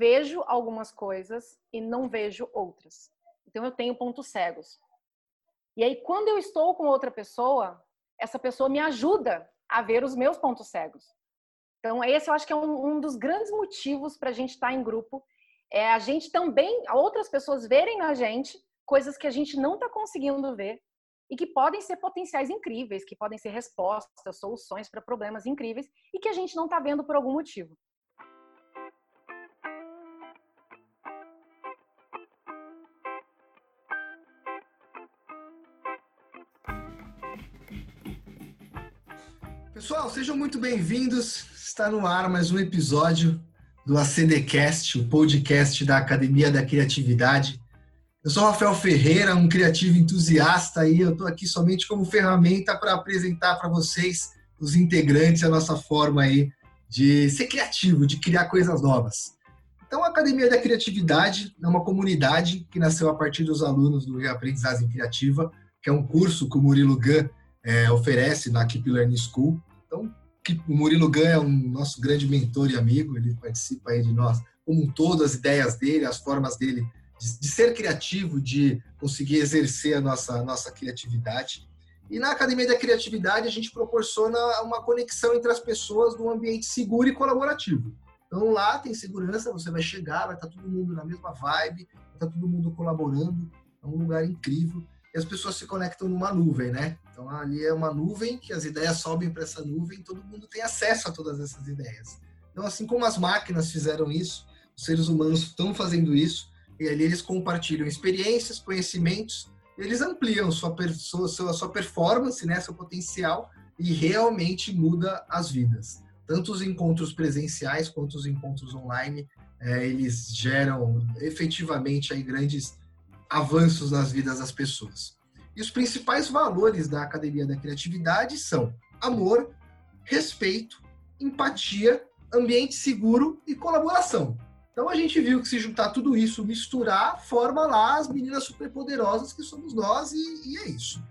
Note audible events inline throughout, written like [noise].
vejo algumas coisas e não vejo outras. Então eu tenho pontos cegos. E aí quando eu estou com outra pessoa, essa pessoa me ajuda a ver os meus pontos cegos. Então esse eu acho que é um, um dos grandes motivos para a gente estar tá em grupo, é a gente também, outras pessoas verem na gente coisas que a gente não está conseguindo ver e que podem ser potenciais incríveis, que podem ser respostas, soluções para problemas incríveis e que a gente não está vendo por algum motivo. Pessoal, sejam muito bem-vindos. Está no ar mais um episódio do ACDcast, o podcast da Academia da Criatividade. Eu sou Rafael Ferreira, um criativo entusiasta e eu estou aqui somente como ferramenta para apresentar para vocês, os integrantes, a nossa forma aí de ser criativo, de criar coisas novas. Então, a Academia da Criatividade é uma comunidade que nasceu a partir dos alunos do Reaprendizagem Criativa, que é um curso que o Murilo Gun é, oferece na Keep Learning School. Então, o Murilo Gun é um nosso grande mentor e amigo, ele participa aí de nós, como um todo, as ideias dele, as formas dele de, de, ser criativo, de conseguir exercer a nossa, a nossa criatividade. E na Academia da Criatividade a gente proporciona uma conexão entre as pessoas num ambiente seguro e colaborativo. Então lá tem segurança, você vai chegar, vai estar todo mundo na mesma vibe, vai estar todo mundo colaborando, é um lugar incrível. E as pessoas se conectam numa nuvem, né? Então ali é uma nuvem que as ideias sobem para essa nuvem, todo mundo tem acesso a todas essas ideias. Então assim como as máquinas fizeram isso, os seres humanos estão fazendo isso, e ali eles compartilham experiências, conhecimentos, eles ampliam sua, sua, sua performance, né, seu potencial, e realmente muda as vidas. Tanto os encontros presenciais quanto os encontros online, é, eles geram efetivamente aí grandes avanços nas vidas das pessoas. E os principais valores da Academia da Criatividade são amor, respeito, empatia, ambiente seguro e colaboração. Então a gente viu que se juntar tudo isso, misturar, forma lá as meninas superpoderosas que somos nós e, e é isso.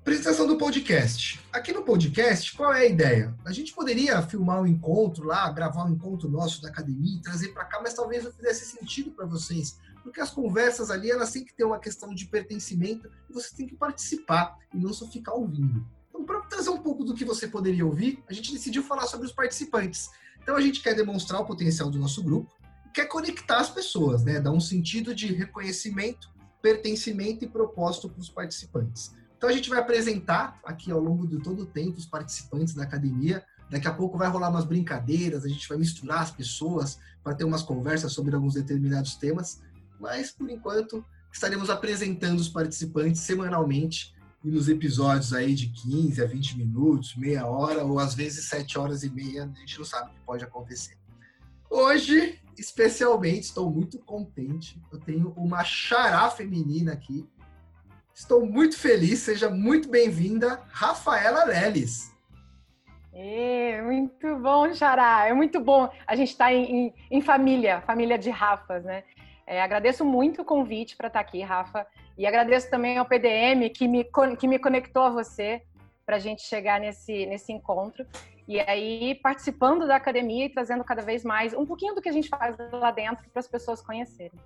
Apresentação do podcast. Aqui no podcast, qual é a ideia? A gente poderia filmar um encontro lá, gravar um encontro nosso da academia e trazer para cá, mas talvez não fizesse sentido para vocês, porque as conversas ali elas têm que ter uma questão de pertencimento e você tem que participar e não só ficar ouvindo. Então, para trazer um pouco do que você poderia ouvir, a gente decidiu falar sobre os participantes. Então, a gente quer demonstrar o potencial do nosso grupo, quer conectar as pessoas, né? Dar um sentido de reconhecimento, pertencimento e propósito para os participantes. Então a gente vai apresentar aqui ao longo de todo o tempo os participantes da academia. Daqui a pouco vai rolar umas brincadeiras, a gente vai misturar as pessoas para ter umas conversas sobre alguns determinados temas. Mas por enquanto estaremos apresentando os participantes semanalmente e nos episódios aí de 15 a 20 minutos, meia hora ou às vezes 7 horas e meia, a gente não sabe o que pode acontecer. Hoje especialmente, estou muito contente. Eu tenho uma xará feminina aqui. Estou muito feliz, seja muito bem-vinda, Rafaela Leles. É, muito bom, Xará. É muito bom. A gente está em, em, em, família, família de Rafas, né? É, agradeço muito o convite para estar tá aqui, Rafa. E agradeço também ao PDM que me, que me conectou a você para a gente chegar nesse, nesse encontro. E aí, participando da academia e trazendo cada vez mais um pouquinho do que a gente faz lá dentro para as pessoas conhecerem.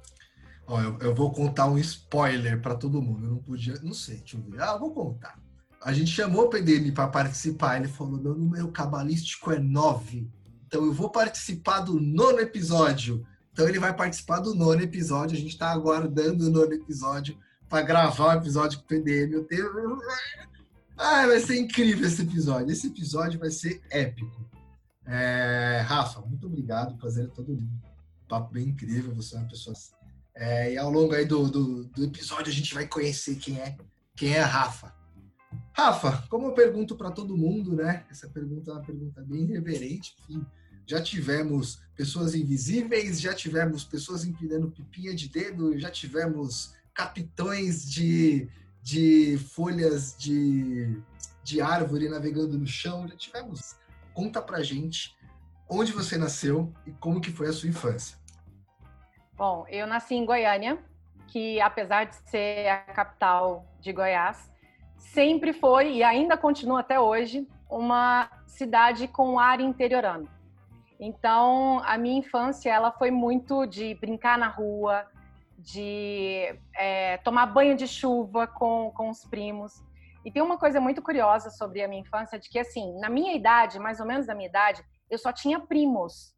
Ó, eu, eu, vou contar um spoiler para todo mundo. Eu não podia, não sei, deixa eu ver. Ah, vou contar. A gente chamou o PDM para participar. Ele falou: meu número cabalístico é 9. Então eu vou participar do nono episódio. Então ele vai participar do nono episódio. A gente está aguardando o nono episódio para gravar o episódio com o PDM. Ah, vai ser incrível esse episódio. Esse episódio vai ser épico. É, Rafa, muito obrigado. Prazer é todo mundo. Papo bem incrível. Você é uma pessoa. É, e ao longo aí do, do, do, episódio a gente vai conhecer quem é quem é a Rafa. Rafa, como eu pergunto para todo mundo, né? Essa pergunta é uma pergunta bem reverente. Enfim, já tivemos pessoas invisíveis, já tivemos pessoas empinando pipinha de dedo, já tivemos capitões de de folhas de, de árvore navegando no chão, já tivemos. Conta pra gente onde você nasceu e como que foi a sua infância. Bom, eu nasci em Goiânia, que apesar de ser a capital de Goiás, sempre foi e ainda continua até hoje uma cidade com ar interiorano. Então, a minha infância ela foi muito de brincar na rua, de é, tomar banho de chuva com, com os primos. E tem uma coisa muito curiosa sobre a minha infância, de que assim, na minha idade, mais ou menos da minha idade, eu só tinha primos.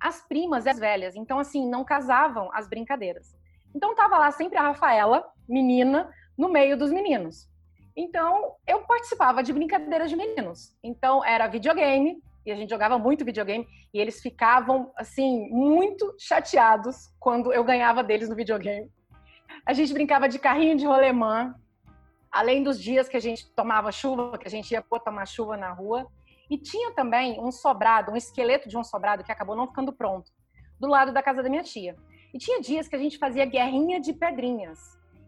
As primas, as velhas, então assim, não casavam as brincadeiras. Então tava lá sempre a Rafaela, menina, no meio dos meninos. Então, eu participava de brincadeiras de meninos. Então, era videogame, e a gente jogava muito videogame, e eles ficavam, assim, muito chateados quando eu ganhava deles no videogame. A gente brincava de carrinho de rolemã, além dos dias que a gente tomava chuva, que a gente ia pôr tomar chuva na rua. E tinha também um sobrado, um esqueleto de um sobrado que acabou não ficando pronto, do lado da casa da minha tia. E tinha dias que a gente fazia guerrinha de pedrinhas.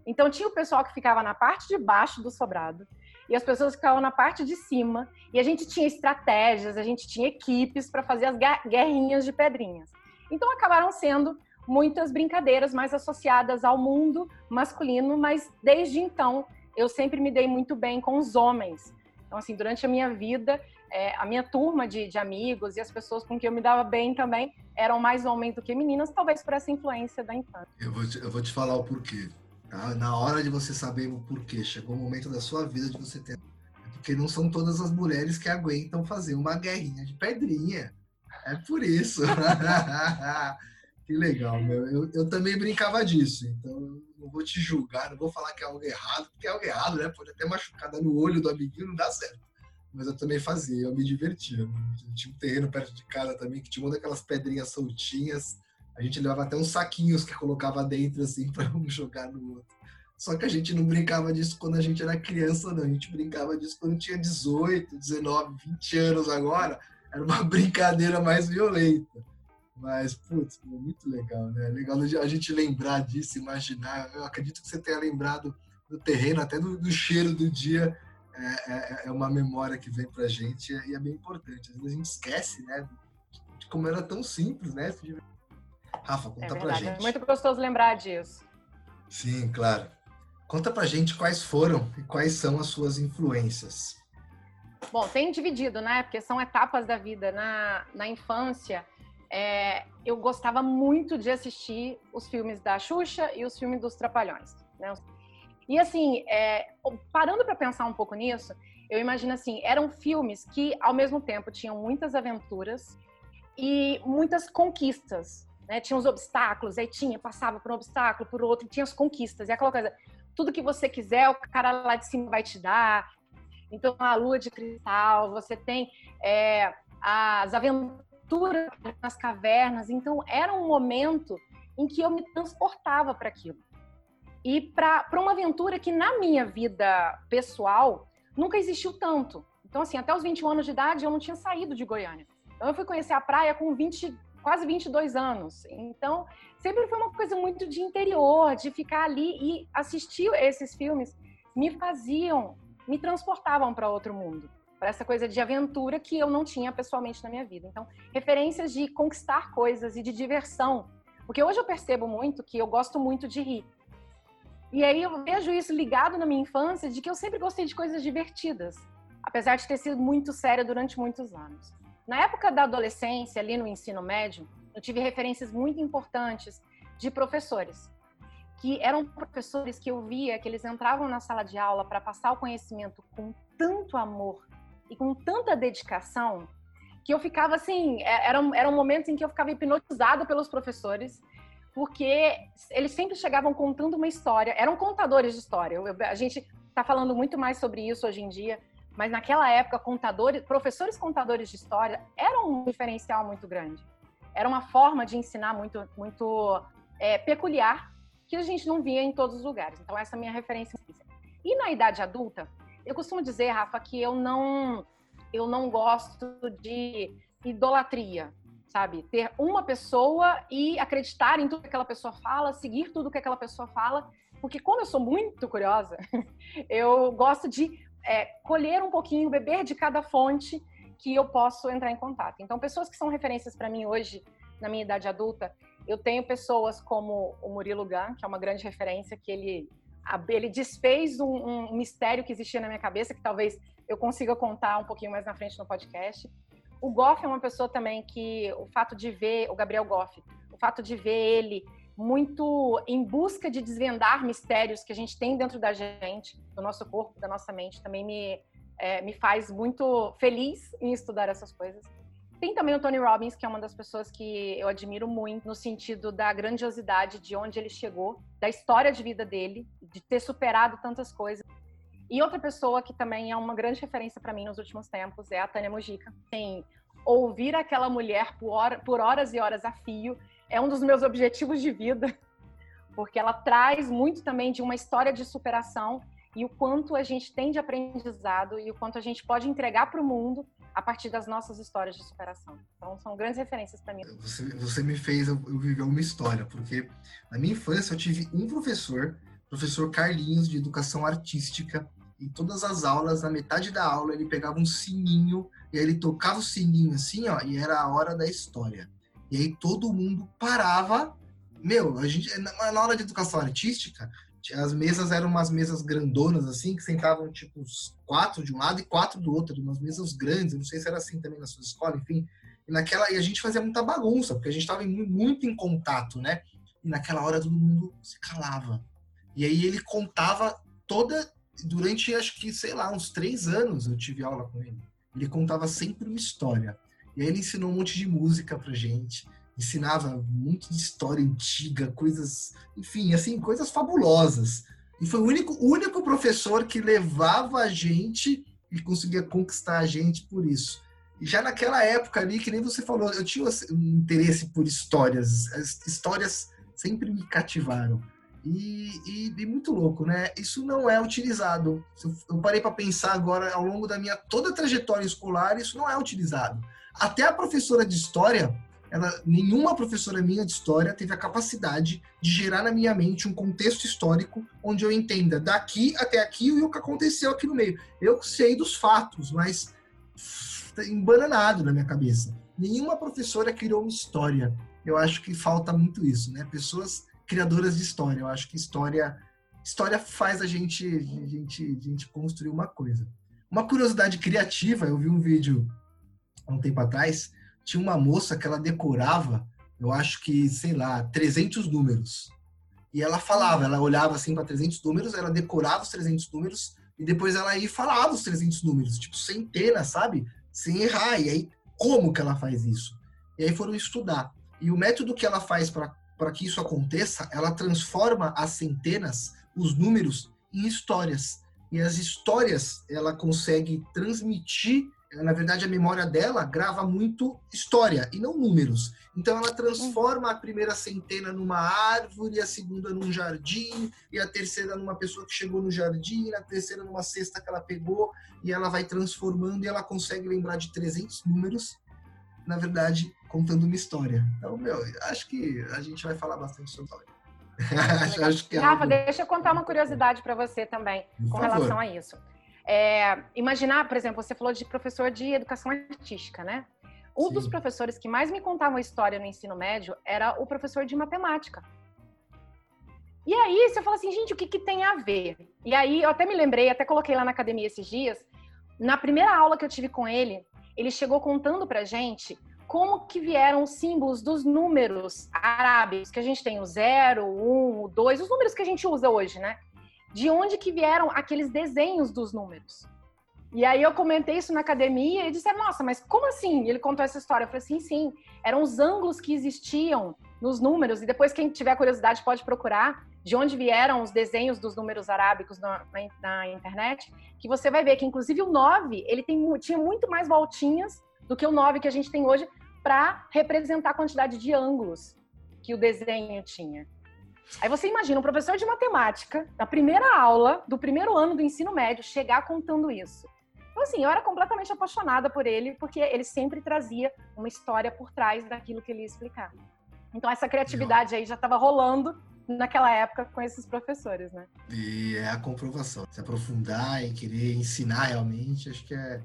Então tinha o pessoal que ficava na parte de baixo do sobrado e as pessoas ficavam na parte de cima. E a gente tinha estratégias, a gente tinha equipes para fazer as guerrinhas de pedrinhas. Então acabaram sendo muitas brincadeiras mais associadas ao mundo masculino, mas desde então eu sempre me dei muito bem com os homens. Então, assim, durante a minha vida, é, a minha turma de, de, amigos e as pessoas com quem eu me dava bem também eram mais homens do que meninas, talvez por essa influência da infância. Eu vou te, eu vou te falar o porquê. Tá? Na hora de você saber o porquê, chegou o momento da sua vida de você ter. É porque não são todas as mulheres que aguentam fazer uma guerrinha de pedrinha. É por isso. [laughs] que legal, meu. Eu, eu também brincava disso, então não vou te julgar, não vou falar que é algo errado, porque é algo errado, né? Pode até machucada no olho do amiguinho, não dá certo. Mas eu também fazia, eu me divertia. Tinha um terreno perto de casa também que tinha uma daquelas pedrinhas soltinhas a gente levava até uns saquinhos que colocava dentro, assim, [laughs] para um jogar no outro. Só que a gente não brincava disso quando a gente era criança, não. A gente brincava disso quando tinha 18, 19, 20 anos agora. Era uma [laughs] brincadeira mais violenta. Mas, putz, muito legal, né? Legal a gente lembrar disso, imaginar. Eu acredito que você tenha lembrado do terreno, até do, do cheiro do dia. É, é, é, uma memória que vem pra gente e é bem importante. Às vezes a gente esquece, né? De como era tão simples, né? Rafa, conta é pra gente. É muito gostoso lembrar disso. Sim, claro. Conta pra gente quais foram e quais são as suas influências. Bom, tem dividido, né? Porque são etapas da vida. Na, na infância, é, eu gostava muito de assistir os filmes da Xuxa e os filmes dos Trapalhões. Né? E assim, é, parando para pensar um pouco nisso, eu imagino assim, eram filmes que ao mesmo tempo tinham muitas aventuras e muitas conquistas, né? Tinha os obstáculos, aí tinha, passava por um obstáculo, por outro, tinha as conquistas. E aquela coisa, tudo que você quiser, o cara lá de cima vai te dar. Então, a lua de cristal, você tem é, as aventuras nas cavernas. Então, era um momento em que eu me transportava para aquilo. E para uma aventura que, na minha vida pessoal, nunca existiu tanto. Então, assim, até os 21 anos de idade, eu não tinha saído de Goiânia. Então, eu fui conhecer a praia com 20, quase 22 anos. Então, sempre foi uma coisa muito de interior, de ficar ali e assistir esses filmes me faziam, me transportavam para outro mundo, para essa coisa de aventura que eu não tinha pessoalmente na minha vida. Então, referências de conquistar coisas e de diversão. Porque hoje eu percebo muito que eu gosto muito de rir. E aí eu vejo isso ligado na minha infância de que eu sempre gostei de coisas divertidas, apesar de ter sido muito séria durante muitos anos. Na época da adolescência, ali no ensino médio, eu tive referências muito importantes de professores, que eram professores que eu via que eles entravam na sala de aula para passar o conhecimento com tanto amor e com tanta dedicação que eu ficava assim, é, eram, eram momentos em que eu ficava hipnotizada pelos professores, porque eles sempre chegavam contando uma história, eram contadores de história. Eu, a gente está falando muito mais sobre isso hoje em dia, mas naquela época, contadores, professores contadores de história eram um diferencial muito grande. Era uma forma de ensinar muito, muito é, peculiar que a gente não via em todos os lugares. Então, essa é a minha referência. E na idade adulta, eu costumo dizer, Rafa, que eu não, eu não gosto de idolatria, sabe? Ter uma pessoa e acreditar em tudo que aquela pessoa fala, seguir tudo que aquela pessoa fala, porque como eu sou muito curiosa, [laughs] eu gosto de é, colher um pouquinho, beber de cada fonte que eu posso entrar em contato. Então, pessoas que são referências para mim hoje, na minha idade adulta, eu tenho pessoas como o Murilo Gun, que é uma grande referência, que ele, ele desfez um, um mistério que existia na minha cabeça, que talvez eu consiga contar um pouquinho mais na frente no podcast. O Goff é uma pessoa também que o fato de ver o Gabriel Goff, o fato de ver ele muito em busca de desvendar mistérios que a gente tem dentro da gente, do nosso corpo, da nossa mente, também me, é, me faz muito feliz em estudar essas coisas. Tem também o Tony Robbins, que é uma das pessoas que eu admiro muito, no sentido da grandiosidade de onde ele chegou, da história de vida dele, de ter superado tantas coisas. E outra pessoa que também é uma grande referência para mim nos últimos tempos é a Tânia Mojica. Tem ouvir aquela mulher por, hora, por horas e horas a fio é um dos meus objetivos de vida, porque ela traz muito também de uma história de superação e o quanto a gente tem de aprendizado e o quanto a gente pode entregar para o mundo a partir das nossas histórias de superação. Então, são grandes referências para mim. Você, você, me fez eu, viver uma história, porque na minha infância eu tive um professor, professor Carlinhos, de educação artística, e todas as aulas, na metade da aula, ele pegava um sininho, e aí ele tocava o sininho assim, ó, e era a hora da história. E aí todo mundo parava. Meu, a gente, na, na hora de educação artística, as mesas eram umas mesas grandonas, assim, que sentavam, tipo, quatro de um lado e quatro do outro, umas mesas grandes. Eu não sei se era assim também na sua escola, enfim. E, naquela, e a gente fazia muita bagunça, porque a gente estava muito em contato, né? E naquela hora todo mundo se calava. E aí ele contava toda. Durante, acho que, sei lá, uns três anos eu tive aula com ele. Ele contava sempre uma história. E aí ele ensinou um monte de música pra gente ensinava muito de história antiga, coisas, enfim, assim, coisas fabulosas. E foi o único, único professor que levava a gente e conseguia conquistar a gente por isso. E já naquela época ali, que nem você falou, eu tinha um interesse por histórias. As histórias sempre me cativaram. E, e, e muito louco, né? Isso não é utilizado. Eu parei para pensar agora, ao longo da minha toda trajetória escolar, isso não é utilizado. Até a professora de história, ela, nenhuma professora minha de história teve a capacidade de gerar na minha mente um contexto histórico onde eu entenda daqui até aqui e o que aconteceu aqui no meio. Eu sei dos fatos, mas tá embananado na minha cabeça. Nenhuma professora criou uma história. Eu acho que falta muito isso, né? Pessoas criadoras de história. Eu acho que história história faz a gente, a gente, a gente construir uma coisa. Uma curiosidade criativa, eu vi um vídeo há um tempo atrás tinha uma moça que ela decorava, eu acho que, sei lá, 300 números. E ela falava, ela olhava assim para 300 números, ela decorava os 300 números e depois ela ia falar os 300 números, tipo, centenas, sabe? Sem errar. E aí, como que ela faz isso? E aí foram estudar. E o método que ela faz para que isso aconteça, ela transforma as centenas, os números, em histórias. E as histórias ela consegue transmitir na verdade, a memória dela grava muito história e não números. Então, ela transforma a primeira centena numa árvore, a segunda num jardim, e a terceira numa pessoa que chegou no jardim, a terceira numa cesta que ela pegou, e ela vai transformando e ela consegue lembrar de 300 números, na verdade, contando uma história. Então, meu, acho que a gente vai falar bastante sobre história. [laughs] acho, acho que é Rafa, deixa eu contar uma curiosidade para você também, Por com favor. relação a isso. É, imaginar, por exemplo, você falou de professor de educação artística, né? Um Sim. dos professores que mais me contavam história no ensino médio era o professor de matemática. E aí você fala assim, gente, o que, que tem a ver? E aí eu até me lembrei, até coloquei lá na academia esses dias, na primeira aula que eu tive com ele, ele chegou contando pra gente como que vieram os símbolos dos números arábicos, que a gente tem o zero, um, o dois, os números que a gente usa hoje, né? De onde que vieram aqueles desenhos dos números. E aí eu comentei isso na academia e disseram, nossa, mas como assim? Ele contou essa história. Eu falei, sim, sim, eram os ângulos que existiam nos números, e depois quem tiver curiosidade pode procurar de onde vieram os desenhos dos números arábicos na, na, na internet, que você vai ver que inclusive o 9, ele tem, tinha muito mais voltinhas do que o 9 que a gente tem hoje para representar a quantidade de ângulos que o desenho tinha. Aí você imagina um professor de matemática, na primeira aula do primeiro ano do ensino médio, chegar contando isso. Então, assim, eu era completamente apaixonada por ele, porque ele sempre trazia uma história por trás daquilo que ele ia explicar. Então, essa criatividade aí já estava rolando naquela época com esses professores, né? E é a comprovação. Se aprofundar e querer ensinar realmente, acho que é,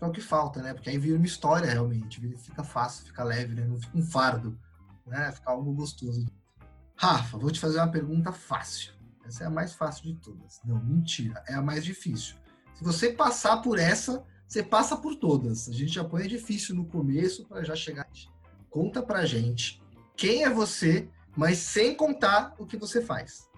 é o que falta, né? Porque aí vira uma história realmente, fica fácil, fica leve, né? Não fica um fardo, né? Fica algo gostoso. Rafa, vou te fazer uma pergunta fácil. Essa é a mais fácil de todas. Não, mentira. É a mais difícil. Se você passar por essa, você passa por todas. A gente já põe difícil no começo para já chegar. Conta pra gente quem é você, mas sem contar o que você faz.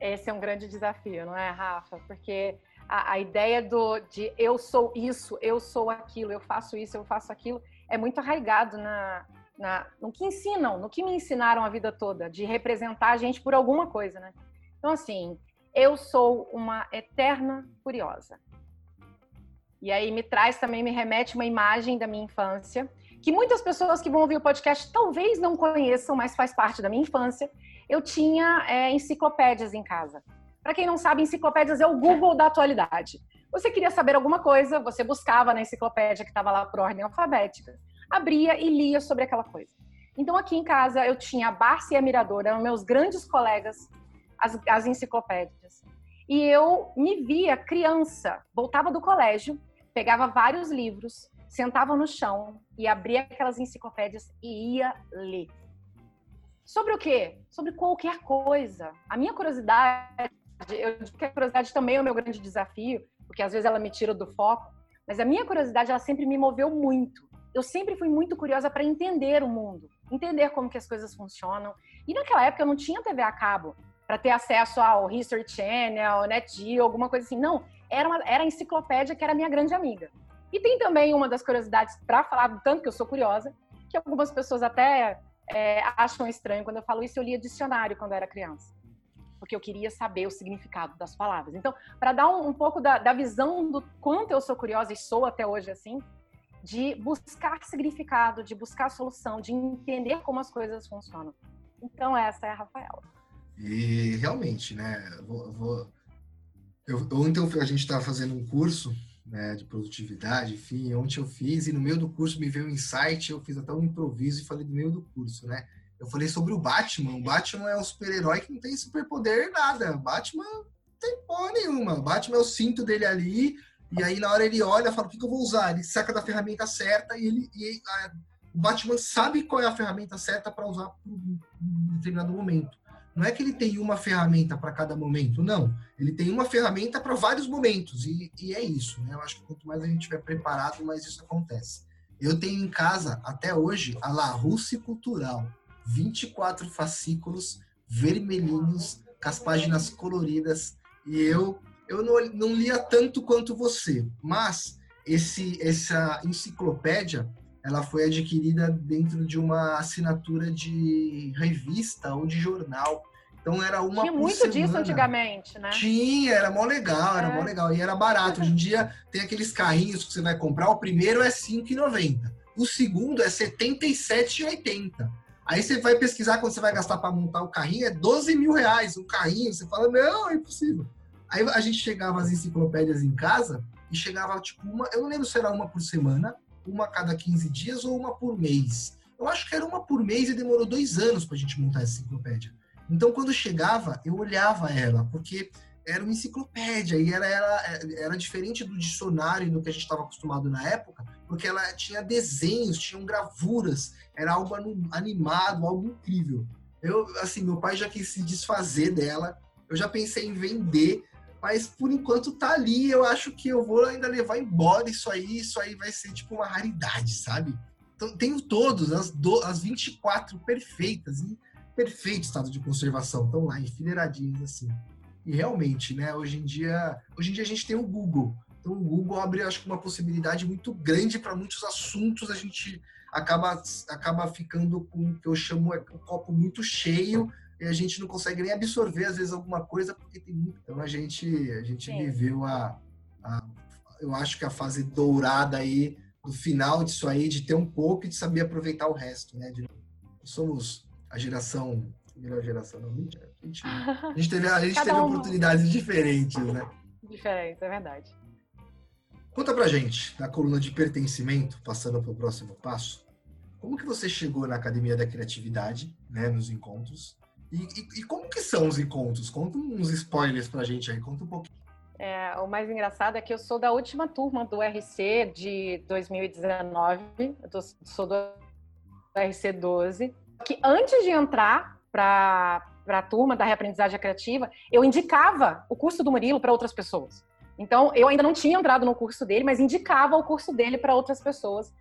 Esse é um grande desafio, não é, Rafa? Porque a, a ideia do, de eu sou isso, eu sou aquilo, eu faço isso, eu faço aquilo, é muito arraigado na, na, no que ensinam, no que me ensinaram a vida toda, de representar a gente por alguma coisa, né? Então, assim, eu sou uma eterna curiosa. E aí me traz também, me remete uma imagem da minha infância, que muitas pessoas que vão ouvir o podcast talvez não conheçam, mas faz parte da minha infância. Eu tinha é, enciclopédias em casa. Para quem não sabe, enciclopédias é o Google da atualidade. Você queria saber alguma coisa, você buscava na enciclopédia que estava lá por ordem alfabética, abria e lia sobre aquela coisa. Então, aqui em casa, eu tinha a Barça e a Miradora, eram meus grandes colegas, as, as enciclopédias. E eu me via criança, voltava do colégio, pegava vários livros, sentava no chão e abria aquelas enciclopédias e ia ler. Sobre o quê? Sobre qualquer coisa. A minha curiosidade eu digo que a curiosidade também é o meu grande desafio, porque às vezes ela me tira do foco, mas a minha curiosidade ela sempre me moveu muito. Eu sempre fui muito curiosa para entender o mundo, entender como que as coisas funcionam. E naquela época eu não tinha TV a cabo para ter acesso ao History Channel, NetGeo, alguma coisa assim. Não, era, uma, era a enciclopédia que era minha grande amiga. E tem também uma das curiosidades para falar do tanto que eu sou curiosa, que algumas pessoas até é, acham estranho quando eu falo isso. Eu lia dicionário quando era criança porque eu queria saber o significado das palavras. Então, para dar um, um pouco da, da, visão do quanto eu sou curiosa e sou até hoje assim, de buscar significado, de buscar solução, de entender como as coisas funcionam. Então, essa é a Rafaela. E realmente, né? Eu, ontem a gente estava fazendo um curso né, de produtividade, enfim, ontem eu fiz e no meio do curso me veio um insight, eu fiz até um improviso e falei do meio do curso, né? Eu falei sobre o Batman. O Batman é um super-herói que não tem superpoder nada. Batman não tem porra nenhuma. Batman é o cinto dele ali, e aí na hora ele olha fala, o que, que eu vou usar? Ele saca da ferramenta certa e ele. E a, o Batman sabe qual é a ferramenta certa para usar em um determinado momento. Não é que ele tem uma ferramenta para cada momento, não. Ele tem uma ferramenta para vários momentos, e, e, é isso. Né? Eu acho que quanto mais a gente estiver preparado, mais isso acontece. Eu tenho em casa, até hoje, a La Russe Cultural. 24 fascículos vermelhinhos, com as páginas coloridas. E eu, eu não, não lia tanto quanto você, mas esse, essa enciclopédia ela foi adquirida dentro de uma assinatura de revista ou de jornal. Então era uma Tinha muito semana. disso antigamente, né? Tinha, era mó legal, era é. mó legal. E era barato. Hoje em dia tem aqueles carrinhos que você vai comprar, o primeiro é R$ 5,90. O segundo é R$ 77,80. Aí você vai pesquisar quando você vai gastar para montar o carrinho, é 12 mil reais um carrinho. Você fala, não, é impossível. Aí a gente chegava as enciclopédias em casa e chegava tipo uma, eu não lembro se era uma por semana, uma a cada 15 dias ou uma por mês. Eu acho que era uma por mês e demorou dois anos para a gente montar essa enciclopédia. Então quando chegava, eu olhava ela, porque era uma enciclopédia e era, era, era diferente do dicionário do que a gente estava acostumado na época, porque ela tinha desenhos, tinham gravuras, era algo animado, algo incrível. Eu, assim, meu pai já quis se desfazer dela, eu já pensei em vender, mas por enquanto tá ali, eu acho que eu vou ainda levar embora isso aí, isso aí vai ser tipo uma raridade, sabe? Então, tenho todos, as, do, as 24 perfeitas, em perfeito estado de conservação, estão lá enfileiradinhas assim. E realmente, né, hoje em dia, hoje em dia a gente tem o Google. Então o Google abre, acho que uma possibilidade muito grande para muitos assuntos. A gente acaba acaba ficando com o que eu chamo é um copo muito cheio e a gente não consegue nem absorver às vezes alguma coisa porque tem muito. Então a gente a gente viveu a, a eu acho que a fase dourada aí no final disso aí de ter um pouco e de saber aproveitar o resto, né? De, somos a geração melhor geração, não, mentira. A gente, a gente teve, a [laughs] gente teve um... oportunidades diferentes, né? Diferentes, é verdade. Conta pra gente, na coluna de pertencimento, passando para o próximo passo, como que você chegou na Academia da Criatividade, né, nos encontros, e, e, e como que são os encontros? Conta uns spoilers pra gente aí, conta um pouquinho. É, o mais engraçado é que eu sou da última turma do RC de 2019, eu sou do RC 12, que antes de entrar para a turma da reaprendizagem criativa, eu indicava o curso do Murilo para outras pessoas. Então, eu ainda não tinha entrado no curso dele, mas indicava o curso dele para outras pessoas.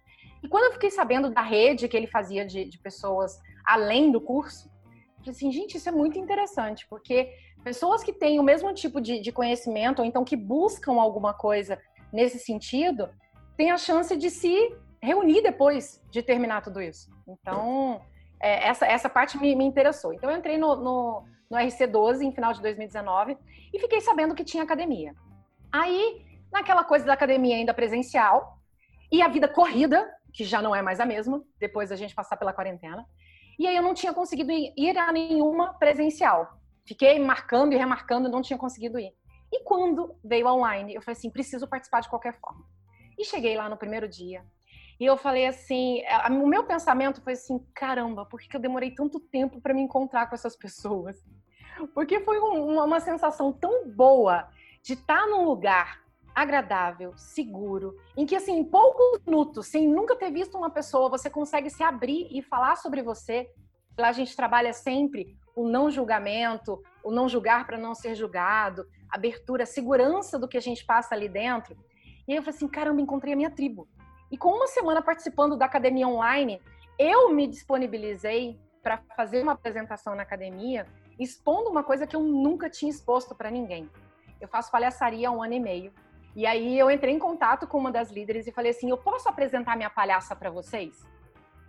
E quando eu fiquei sabendo da rede que ele fazia de, de pessoas além do curso, falei assim, gente, isso é muito interessante, porque pessoas que têm o mesmo tipo de, de conhecimento, ou então que buscam alguma coisa nesse sentido, têm a chance de se reunir depois de terminar tudo isso. Então, é, essa, essa parte me, me, interessou. Então, eu entrei no, no, no RC12 em final de 2019 e fiquei sabendo que tinha academia. Aí, naquela coisa da academia ainda presencial, e a vida corrida, que já não é mais a mesma, depois da gente passar pela quarentena. E aí eu não tinha conseguido ir a nenhuma presencial. Fiquei marcando e remarcando, não tinha conseguido ir. E quando veio online, eu falei assim, preciso participar de qualquer forma. E cheguei lá no primeiro dia. E eu falei assim, o meu pensamento foi assim, caramba, por que eu demorei tanto tempo para me encontrar com essas pessoas? Porque foi uma sensação tão boa de estar tá num lugar agradável, seguro, em que assim, em poucos minutos, sem nunca ter visto uma pessoa, você consegue se abrir e falar sobre você. Lá a gente trabalha sempre o não julgamento, o não julgar para não ser julgado, abertura, segurança do que a gente passa ali dentro. E aí eu falei assim, caramba, encontrei a minha tribo. E com uma semana participando da academia online, eu me disponibilizei para fazer uma apresentação na academia, expondo uma coisa que eu nunca tinha exposto para ninguém. Eu faço palhaçaria há um ano e meio. E aí eu entrei em contato com uma das líderes e falei assim: eu posso apresentar minha palhaça para vocês?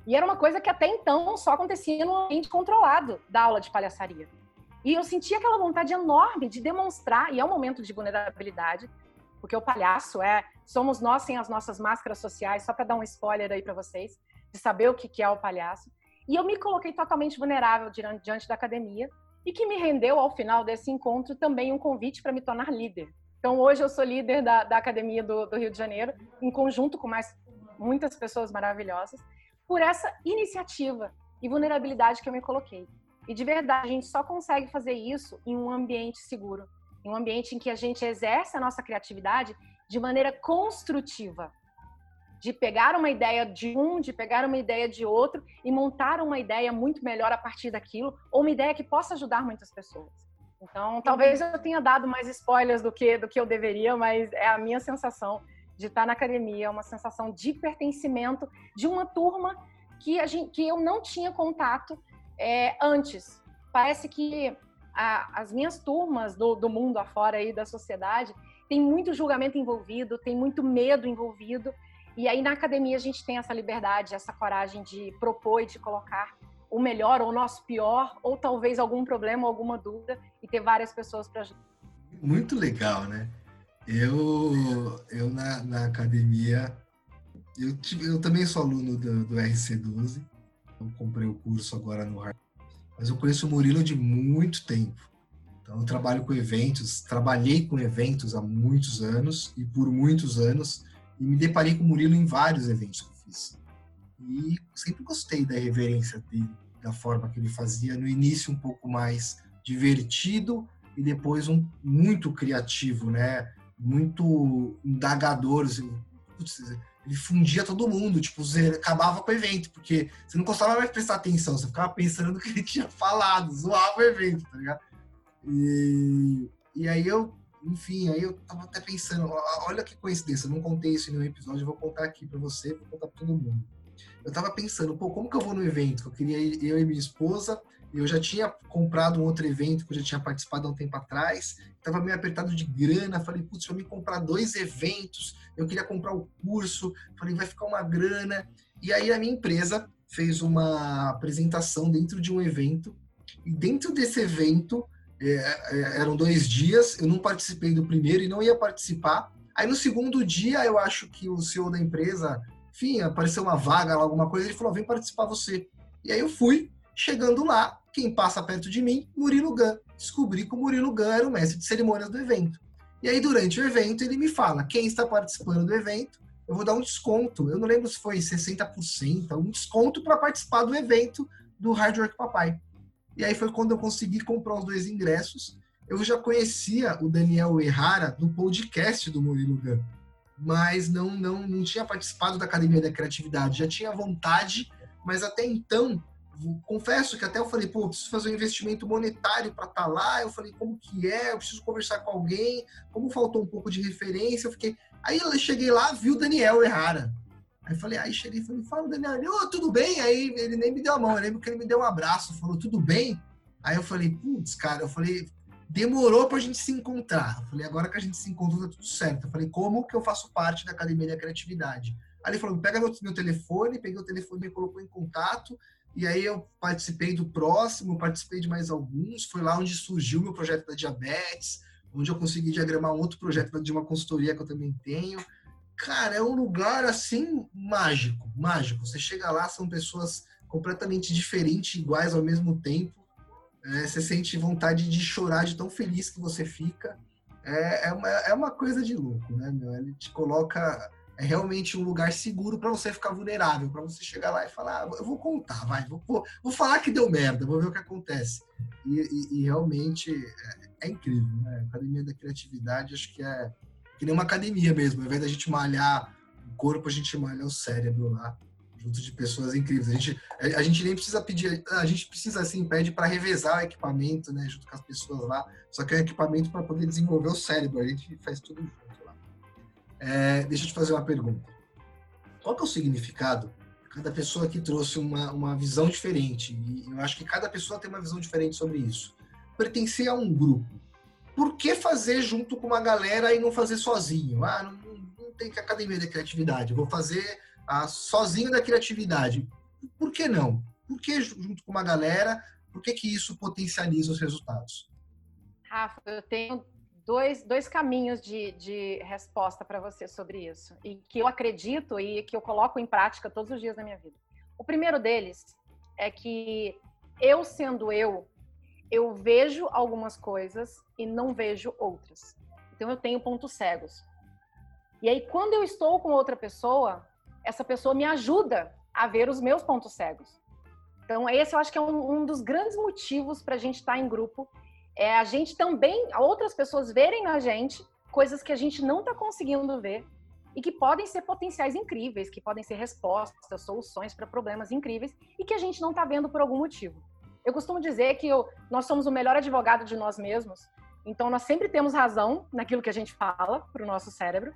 E era uma coisa que até então só acontecia no ambiente controlado da aula de palhaçaria. E eu senti aquela vontade enorme de demonstrar, e é um momento de vulnerabilidade, porque o palhaço é, somos nós sem as nossas máscaras sociais, só para dar um spoiler aí para vocês, de saber o que é o palhaço. E eu me coloquei totalmente vulnerável diante da academia, e que me rendeu, ao final desse encontro, também um convite para me tornar líder. Então, hoje eu sou líder da, da Academia do, do Rio de Janeiro, em conjunto com mais muitas pessoas maravilhosas, por essa iniciativa e vulnerabilidade que eu me coloquei. E de verdade, a gente só consegue fazer isso em um ambiente seguro, em um ambiente em que a gente exerce a nossa criatividade de maneira construtiva, de pegar uma ideia de um, de pegar uma ideia de outro e montar uma ideia muito melhor a partir daquilo, ou uma ideia que possa ajudar muitas pessoas. Então, talvez eu tenha dado mais spoilers do que do que eu deveria, mas é a minha sensação de estar na academia, é uma sensação de pertencimento de uma turma que a gente, que eu não tinha contato é, antes. Parece que a, as minhas turmas do, do mundo afora aí da sociedade tem muito julgamento envolvido, tem muito medo envolvido. E aí na academia a gente tem essa liberdade, essa coragem de propor e de colocar o melhor ou o nosso pior, ou talvez algum problema, alguma dúvida, e ter várias pessoas para ajudar. Muito legal, né? Eu, eu na, na academia, eu, tive, eu também sou aluno do, do RC12, eu comprei o curso agora no Harvard, mas eu conheço o Murilo de muito tempo. Então, eu trabalho com eventos, trabalhei com eventos há muitos anos e por muitos anos, e me deparei com o Murilo em vários eventos que eu fiz. E sempre gostei da reverência dele, da forma que ele fazia. No início, um pouco mais divertido e depois um muito criativo, né? Muito indagador. Assim, putz, ele fundia todo mundo, tipo, acabava com o evento, porque você não gostava mais prestar atenção, você ficava pensando no que ele tinha falado, zoava o evento, tá ligado? E, e aí eu, enfim, aí eu tava até pensando, olha que coincidência, eu não contei isso em nenhum episódio, eu vou contar aqui para você, vou contar pra todo mundo eu tava pensando, pô, como que eu vou no evento? Eu queria ir, eu e minha esposa, eu já tinha comprado um outro evento que eu já tinha participado há um tempo atrás, tava meio apertado de grana, falei, putz, se eu me comprar dois eventos, eu queria comprar o curso, falei, vai ficar uma grana. E aí a minha empresa fez uma apresentação dentro de um evento, e dentro desse evento, é, é, eram dois dias, eu não participei do primeiro e não ia participar. Aí no segundo dia, eu acho que o CEO da empresa enfim, apareceu uma vaga lá, alguma coisa, ele falou, vem participar você. E aí eu fui, chegando lá, quem passa perto de mim, Murilo Gun. Descobri que o Murilo Gun era o mestre de cerimônias do evento. E aí, durante o evento, ele me fala, quem está participando do evento, eu vou dar um desconto. Eu não lembro se foi 60%, um desconto para participar do evento do Hard Work Papai. E aí foi quando eu consegui comprar os dois ingressos. Eu já conhecia o Daniel Errara do podcast do Murilo Gun mas não, não, não tinha participado da Academia da Criatividade. Já tinha vontade, mas até então confesso que até eu falei, pô, preciso fazer um investimento monetário para estar tá lá. Eu falei, como que é? Eu preciso conversar com alguém. Como faltou um pouco de referência, eu fiquei. Aí eu cheguei lá, vi o Daniel Errara. Aí falei, aí cheguei falei, fala, Daniel, oh, tudo bem? Aí ele nem me deu a mão, eu lembro que ele me deu um abraço, falou, tudo bem? Aí eu falei, putz, cara, eu falei, demorou pra gente se encontrar. Eu falei, agora que a gente se encontrou, tá tudo certo. Eu falei, como que eu faço parte da Academia da Criatividade? Aí ele falou, pega meu, meu telefone, peguei o telefone, me colocou em contato, e aí eu participei do próximo, participei de mais alguns, foi lá onde surgiu meu projeto da diabetes, onde eu consegui diagramar um outro projeto de uma consultoria que eu também tenho. Cara, é um lugar assim mágico, mágico. Você chega lá, são pessoas completamente diferentes, iguais ao mesmo tempo. É, você sente vontade de chorar de tão feliz que você fica. É, é, uma, é uma coisa de louco, né, meu? Ele te coloca é realmente um lugar seguro para você ficar vulnerável, para você chegar lá e falar, ah, eu vou contar, vai, vou, vou, vou, falar que deu merda, vou ver o que acontece. E, e, e realmente é, é, incrível, né? A Academia da Criatividade, acho que é que nem uma academia mesmo. Ao invés da gente malhar o corpo, a gente malha o cérebro lá, junto de pessoas incríveis. A gente, a gente nem precisa pedir, a gente precisa assim, pede para revezar o equipamento, né, junto com as pessoas lá. Só que é um equipamento para poder desenvolver o cérebro. A gente faz tudo junto. É, deixa eu te fazer uma pergunta. Qual é o significado? Cada pessoa aqui trouxe uma, uma visão diferente. E eu acho que cada pessoa tem uma visão diferente sobre isso. Pertencer a um grupo. Por que fazer junto com uma galera e não fazer sozinho? Ah, não, não tem que academia da criatividade. vou fazer sozinho da criatividade. Por que não? Por que junto com uma galera? Por que, que isso potencializa os resultados? Rafa, eu tenho dois, dois caminhos de, de resposta para você sobre isso, e que eu acredito e que eu coloco em prática todos os dias na minha vida. O primeiro deles é que eu sendo eu, eu vejo algumas coisas e não vejo outras. Então eu tenho pontos cegos. E aí quando eu estou com outra pessoa, essa pessoa me ajuda a ver os meus pontos cegos. Então esse eu acho que é um, um dos grandes motivos para a gente estar tá em grupo é a gente também, outras pessoas verem na gente coisas que a gente não está conseguindo ver e que podem ser potenciais incríveis, que podem ser respostas, soluções para problemas incríveis e que a gente não está vendo por algum motivo. Eu costumo dizer que eu, nós somos o melhor advogado de nós mesmos, então nós sempre temos razão naquilo que a gente fala para o nosso cérebro.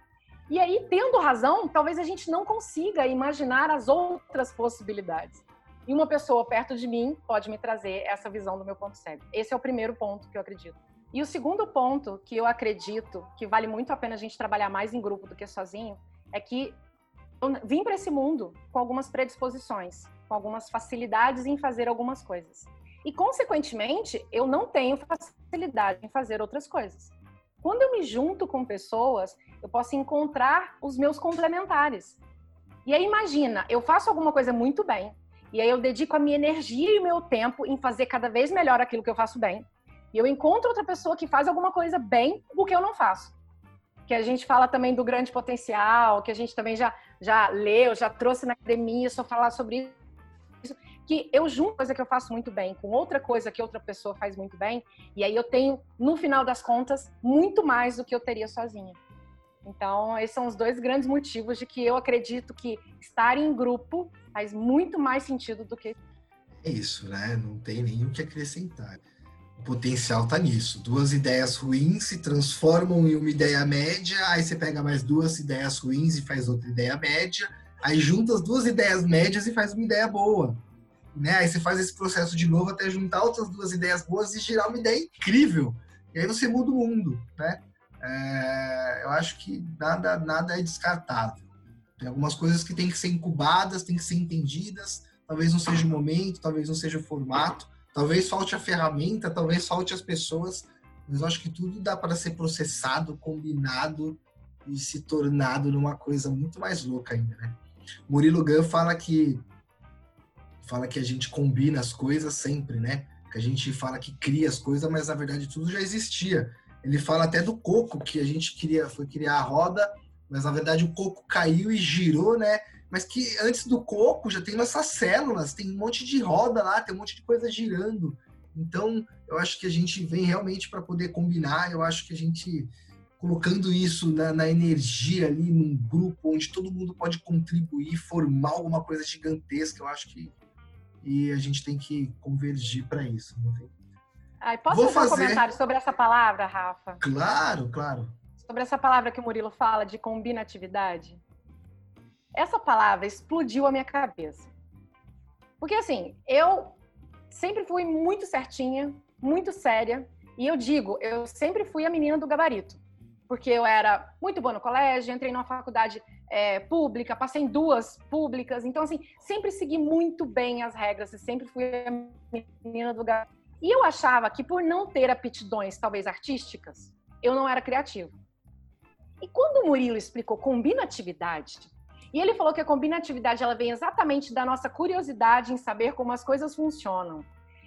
E aí, tendo razão, talvez a gente não consiga imaginar as outras possibilidades. E uma pessoa perto de mim pode me trazer essa visão do meu ponto cego. Esse é o primeiro ponto que eu acredito. E o segundo ponto que eu acredito que vale muito a pena a gente trabalhar mais em grupo do que sozinho é que eu vim para esse mundo com algumas predisposições, com algumas facilidades em fazer algumas coisas. E, consequentemente, eu não tenho facilidade em fazer outras coisas. Quando eu me junto com pessoas, eu posso encontrar os meus complementares. E aí, imagina, eu faço alguma coisa muito bem, e aí eu dedico a minha energia e o meu tempo em fazer cada vez melhor aquilo que eu faço bem. E eu encontro outra pessoa que faz alguma coisa bem o que eu não faço. Que a gente fala também do grande potencial, que a gente também já, já leu, já trouxe na academia, só falar sobre. Que eu junto coisa que eu faço muito bem com outra coisa que outra pessoa faz muito bem, e aí eu tenho, no final das contas, muito mais do que eu teria sozinha. Então, esses são os dois grandes motivos de que eu acredito que estar em grupo faz muito mais sentido do que. É isso, né? Não tem nem o que acrescentar. O potencial tá nisso. Duas ideias ruins se transformam em uma ideia média, aí você pega mais duas ideias ruins e faz outra ideia média, aí junta as duas ideias médias e faz uma ideia boa. Né? Aí você faz esse processo de novo até juntar outras duas ideias boas e gerar uma ideia incrível. E aí você muda o mundo, né? É, eu acho que nada, nada é descartável. Tem algumas coisas que têm que ser incubadas, têm que ser entendidas. Talvez não seja o momento, talvez não seja o formato, talvez falte a ferramenta, talvez falte as pessoas. Mas eu acho que tudo dá para ser processado, combinado e se tornado numa coisa muito mais louca ainda, né? Murilo Gun fala que fala que a gente combina as coisas sempre, né? Que a gente fala que cria as coisas, mas na verdade tudo já existia. Ele fala até do coco, que a gente queria, foi criar a roda, mas na verdade o coco caiu e girou, né? Mas que antes do coco já tem nossas células, tem um monte de roda lá, tem um monte de coisa girando. Então, eu acho que a gente vem realmente para poder combinar. Eu acho que a gente colocando isso na, na, energia ali num grupo onde todo mundo pode contribuir, formar alguma coisa gigantesca. Eu acho que e a gente tem que convergir para isso. Ai, posso Vou fazer um comentário sobre essa palavra, Rafa? Claro, claro. Sobre essa palavra que o Murilo fala de combinatividade. Essa palavra explodiu a minha cabeça. Porque assim, eu sempre fui muito certinha, muito séria, e eu digo, eu sempre fui a menina do gabarito. Porque eu era muito boa no colégio, entrei numa faculdade é, pública, passei em duas públicas. Então, assim, sempre segui muito bem as regras e sempre fui a menina do gabarito. E eu achava que por não ter aptidões, talvez artísticas, eu não era criativa. E quando o Murilo explicou combinatividade, e ele falou que a combinatividade ela vem exatamente da nossa curiosidade em saber como as coisas funcionam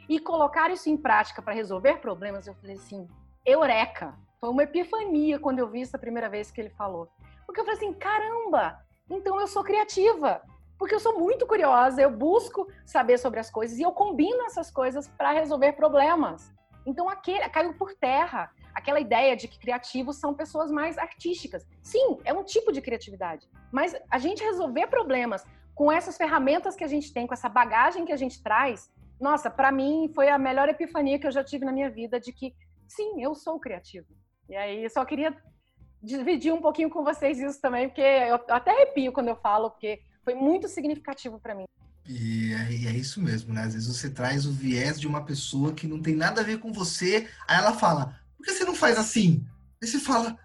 e colocar isso em prática para resolver problemas, eu falei assim, eureka! Foi uma epifania quando eu vi isso a primeira vez que ele falou. Porque eu falei assim, caramba, então eu sou criativa. Porque eu sou muito curiosa, eu busco saber sobre as coisas e eu combino essas coisas para resolver problemas. Então aquele caiu por terra aquela ideia de que criativos são pessoas mais artísticas. Sim, é um tipo de criatividade, mas a gente resolver problemas com essas ferramentas que a gente tem, com essa bagagem que a gente traz, nossa, para mim foi a melhor epifania que eu já tive na minha vida de que sim, eu sou criativo. E aí, só queria dividir um pouquinho com vocês isso também, porque eu até arrepio quando eu falo, porque foi muito significativo para mim. E é, é, isso mesmo, né? Às vezes você traz o viés de uma pessoa que não tem nada a ver com você, aí ela fala: por que você não faz assim? Aí você fala: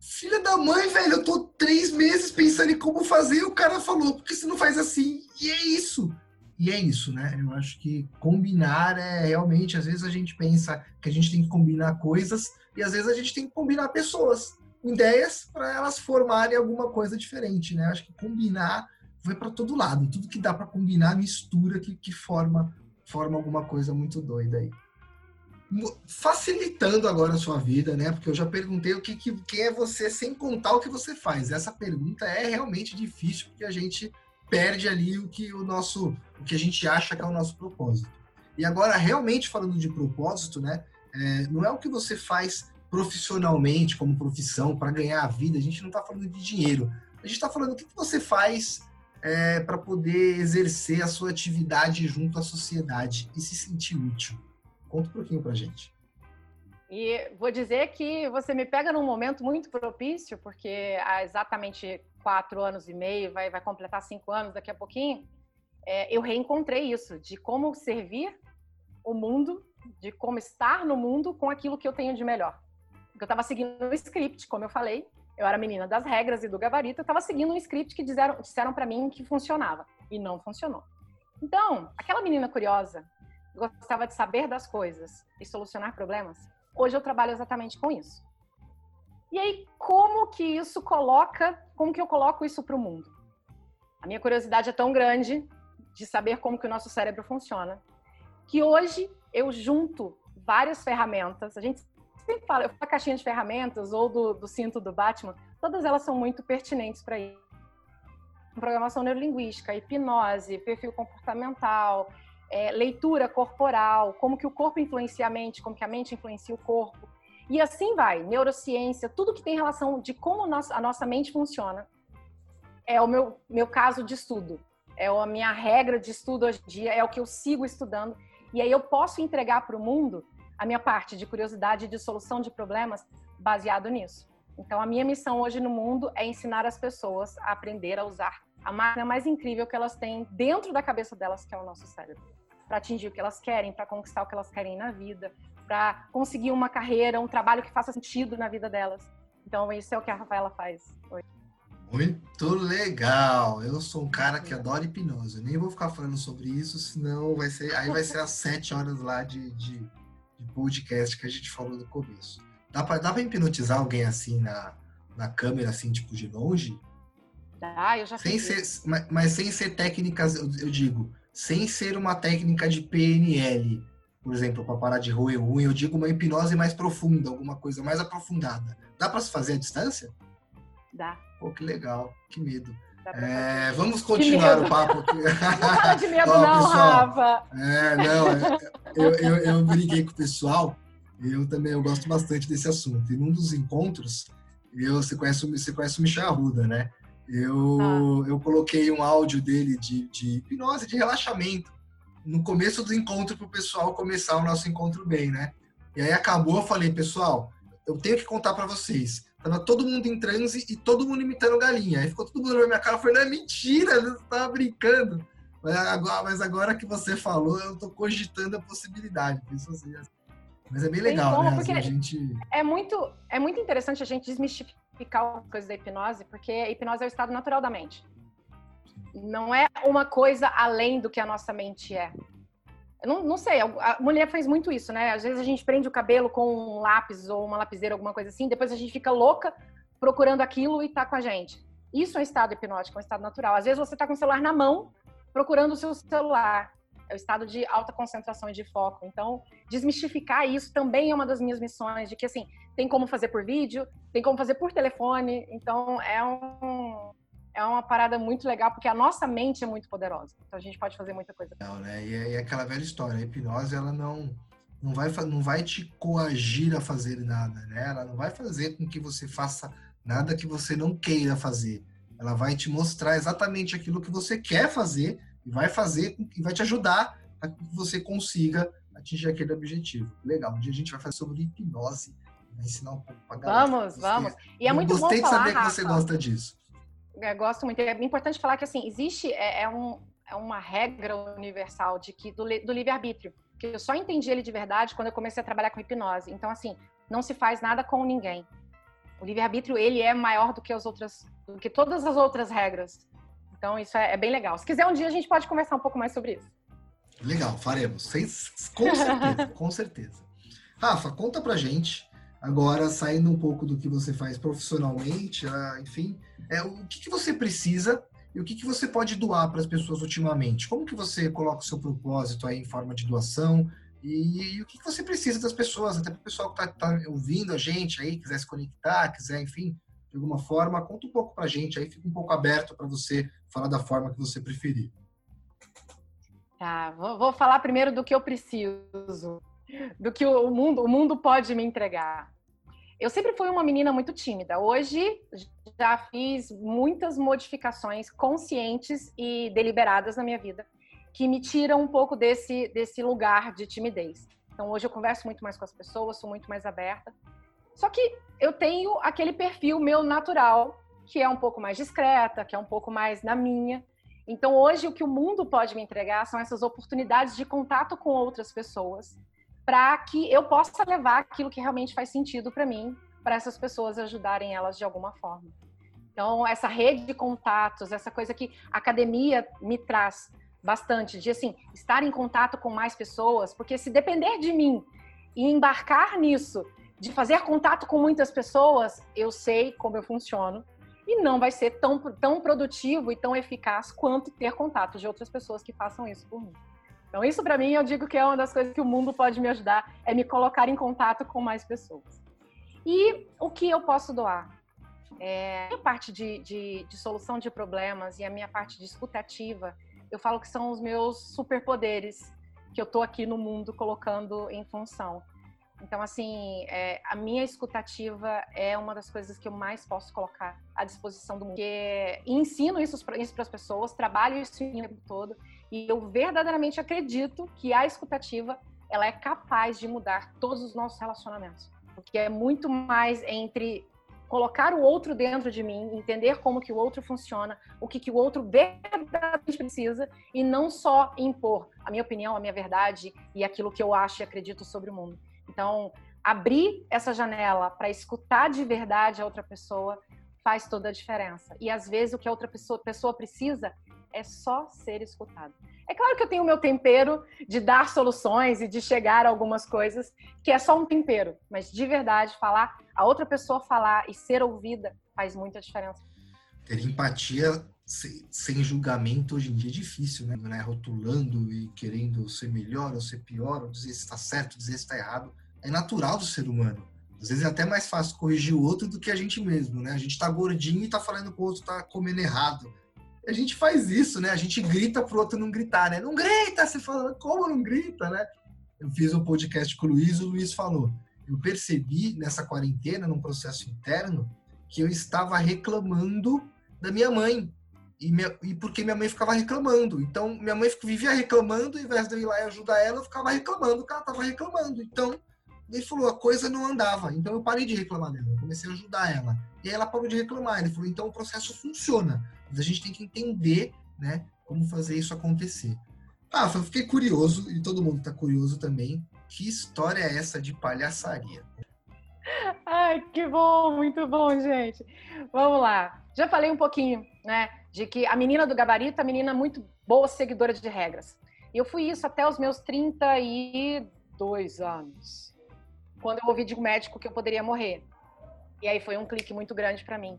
filha da mãe, velho, eu tô três meses pensando em como fazer, e o cara falou: por que você não faz assim? E é isso. E é isso, né? Eu acho que combinar é realmente, às vezes a gente pensa que a gente tem que combinar coisas e às vezes a gente tem que combinar pessoas, ideias para elas formarem alguma coisa diferente, né? Acho que combinar vai para todo lado, tudo que dá para combinar mistura que, que forma forma alguma coisa muito doida aí. Facilitando agora a sua vida, né? Porque eu já perguntei o que, que quem é você sem contar o que você faz. Essa pergunta é realmente difícil porque a gente perde ali o que o nosso, o que a gente acha que é o nosso propósito. E agora, realmente falando de propósito, né? É, não é o que você faz profissionalmente, como profissão, para ganhar a vida. A gente não está falando de dinheiro. A gente está falando o que, que você faz é, para poder exercer a sua atividade junto à sociedade e se sentir útil. Conta um pouquinho para gente. E vou dizer que você me pega num momento muito propício, porque há exatamente quatro anos e meio, vai, vai completar cinco anos daqui a pouquinho, é, eu reencontrei isso, de como servir o mundo, de como estar no mundo com aquilo que eu tenho de melhor. Porque eu estava seguindo um script, como eu falei, eu era menina das regras e do gabarito, eu estava seguindo um script que disseram, disseram para mim que funcionava, e não funcionou. Então, aquela menina curiosa, gostava de saber das coisas e solucionar problemas, hoje eu trabalho exatamente com isso. E aí, como que isso coloca, como que eu coloco isso para o mundo? A minha curiosidade é tão grande de saber como que o nosso cérebro funciona, que hoje eu junto várias ferramentas. A gente sempre fala, eu falo caixinha de ferramentas ou do, do cinto do Batman, todas elas são muito pertinentes para isso. Programação neurolinguística, hipnose, perfil comportamental, é, leitura corporal, como que o corpo influencia a mente, como que a mente influencia o corpo. E assim vai, neurociência, tudo que tem relação de como a nossa mente funciona. É o meu, meu caso de estudo, é a minha regra de estudo hoje em dia, é o que eu sigo estudando. E aí eu posso entregar para o mundo a minha parte de curiosidade e de solução de problemas baseado nisso. Então, a minha missão hoje no mundo é ensinar as pessoas a aprender a usar a máquina mais incrível que elas têm dentro da cabeça delas, que é o nosso cérebro, para atingir o que elas querem, para conquistar o que elas querem na vida, para conseguir uma carreira, um trabalho que faça sentido na vida delas. Então, isso é o que a Rafaela faz hoje. Muito legal. Eu sou um cara que adora hipnose. Eu nem vou ficar falando sobre isso, senão vai ser, aí vai ser às sete horas lá de, de, de, podcast que a gente falou no começo. Dá para dá pra hipnotizar alguém assim na, na câmera, assim, tipo de longe? Dá, eu já sem ser, mas, mas, sem ser técnicas, eu, eu digo, sem ser uma técnica de PNL por exemplo, para parar de roer unha, eu digo uma hipnose mais profunda, alguma coisa mais aprofundada. Dá para se fazer à distância? Dá. Pô, que legal, que medo. É, vamos continuar o papo aqui. [laughs] Não fala de medo, [laughs] Ó, não, pessoal, Rafa. É, não, é, eu, eu, eu briguei com o pessoal, eu também eu gosto bastante desse assunto. E num dos encontros, eu, você, conhece, você conhece o Michel Arruda, né? Eu, ah. eu coloquei um áudio dele de, de hipnose, de relaxamento no começo do encontro para o pessoal começar o nosso encontro bem, né? E aí acabou, eu falei, pessoal, eu tenho que contar para vocês. Tava todo mundo em transe e todo mundo imitando galinha. Aí ficou todo mundo na minha cara, não é mentira, você tava brincando. Mas agora, mas agora que você falou, eu tô cogitando a possibilidade. Isso assim, mas é bem legal, como, né? Assim, a gente... é, muito, é muito interessante a gente desmistificar as coisas da hipnose, porque a hipnose é o estado natural da mente. Não é uma coisa além do que a nossa mente é. Não, não sei, a mulher faz muito isso, né? Às vezes a gente prende o cabelo com um lápis ou uma lapiseira, alguma coisa assim, depois a gente fica louca procurando aquilo e tá com a gente. Isso é um estado hipnótico, é um estado natural. Às vezes você tá com o celular na mão, procurando o seu celular. É o estado de alta concentração e de foco. Então, desmistificar isso também é uma das minhas missões, de que, assim, tem como fazer por vídeo, tem como fazer por telefone. Então, é um, é uma parada muito legal, porque a nossa mente é muito poderosa. Então a gente pode fazer muita coisa. Não, né? E é, aquela velha história, a hipnose ela não não vai não vai te coagir a fazer nada, né? Ela não vai fazer com que você faça nada que você não queira fazer. Ela vai te mostrar exatamente aquilo que você quer fazer e vai fazer e vai te ajudar a que você consiga atingir aquele objetivo. Legal. Um dia a gente vai fazer sobre hipnose, vai ensinar um pouco pra galera. Vamos, vamos. E é muito bom Gostei de saber Rafa. que você gosta disso gosto muito. É importante falar que assim existe é, é, um, é uma regra universal de que do, do livre arbítrio que eu só entendi ele de verdade quando eu comecei a trabalhar com hipnose. Então assim não se faz nada com ninguém. O livre arbítrio ele é maior do que as outras, do que todas as outras regras. Então isso é, é bem legal. Se quiser um dia a gente pode conversar um pouco mais sobre isso. Legal, faremos. Com certeza, com certeza. Rafa, conta pra gente Agora, saindo um pouco do que você faz profissionalmente, ah, enfim, é, o que, que você precisa e o que, que você pode doar para as pessoas ultimamente? Como que você coloca o seu propósito aí em forma de doação? E, e o que, que você precisa das pessoas? Até para o pessoal que está tá ouvindo a gente aí, quiser se conectar, quiser, enfim, de alguma forma, conta um pouco para a gente, aí fica um pouco aberto para você falar da forma que você preferir. Tá, vou, vou falar primeiro do que eu preciso, do que o mundo, o mundo pode me entregar. Eu sempre fui uma menina muito tímida. Hoje já fiz muitas modificações conscientes e deliberadas na minha vida que me tiram um pouco desse, desse lugar de timidez. Então hoje eu converso muito mais com as pessoas, sou muito mais aberta. Só que eu tenho aquele perfil meu natural, que é um pouco mais discreta, que é um pouco mais na minha. Então hoje o que o mundo pode me entregar são essas oportunidades de contato com outras pessoas para que eu possa levar aquilo que realmente faz sentido para mim, para essas pessoas ajudarem elas de alguma forma. Então, essa rede de contatos, essa coisa que a academia me traz bastante, de assim, estar em contato com mais pessoas, porque se depender de mim e embarcar nisso, de fazer contato com muitas pessoas, eu sei como eu funciono e não vai ser tão, tão produtivo e tão eficaz quanto ter contato de outras pessoas que façam isso por mim. Então, isso para mim, eu digo que é uma das coisas que o mundo pode me ajudar, é me colocar em contato com mais pessoas. E o que eu posso doar? É, a minha parte de, de, de solução de problemas e a minha parte de escutativa, eu falo que são os meus superpoderes que eu estou aqui no mundo colocando em função. Então, assim, é, a minha escutativa é uma das coisas que eu mais posso colocar à disposição do mundo. Porque ensino isso, para as pessoas, trabalho isso o tempo todo. E eu verdadeiramente acredito que a escutativa ela é capaz de mudar todos os nossos relacionamentos. Porque é muito mais entre colocar o outro dentro de mim, entender como que o outro funciona, o que, que o outro verdadeiramente precisa, e não só impor a minha opinião, a minha verdade e aquilo que eu acho e acredito sobre o mundo. Então, abrir essa janela para escutar de verdade a outra pessoa faz toda a diferença. E às vezes o que a outra pessoa, pessoa precisa é só ser escutado. É claro que eu tenho o meu tempero de dar soluções e de chegar a algumas coisas, que é só um tempero, mas de verdade falar, a outra pessoa falar e ser ouvida faz muita diferença. Ter empatia sem julgamento hoje em dia é difícil, né? né? Rotulando e querendo ser melhor ou ser pior, ou dizer se está certo, dizer se está errado. É natural do ser humano. Às vezes é até mais fácil corrigir o outro do que a gente mesmo, né? A gente está gordinho e está falando que o outro está comendo errado a gente faz isso, né? A gente grita pro outro não gritar, né? Não grita! Você fala, como não grita, né? Eu fiz um podcast com o Luiz, o Luiz falou. Eu percebi nessa quarentena, num processo interno, que eu estava reclamando da minha mãe. e, minha, e porque minha mãe ficava reclamando. Então, minha mãe vivia reclamando, ao invés de eu ir lá e ajudar ela, eu ficava reclamando, o cara tava reclamando. Então, ele falou, a coisa não andava. Então, eu parei de reclamar dela, comecei a ajudar ela. E aí ela parou de reclamar. Ele falou, então o processo funciona. Mas a gente tem que entender, né, como fazer isso acontecer. Ah, eu fiquei curioso, e todo mundo está curioso também. Que história é essa de palhaçaria? Ai, que bom, muito bom, gente. Vamos lá. Já falei um pouquinho, né, de que a menina do gabarito é a menina muito boa seguidora de regras. Eu fui isso até os meus 32 anos, quando eu ouvi de um médico que eu poderia morrer. E aí foi um clique muito grande para mim.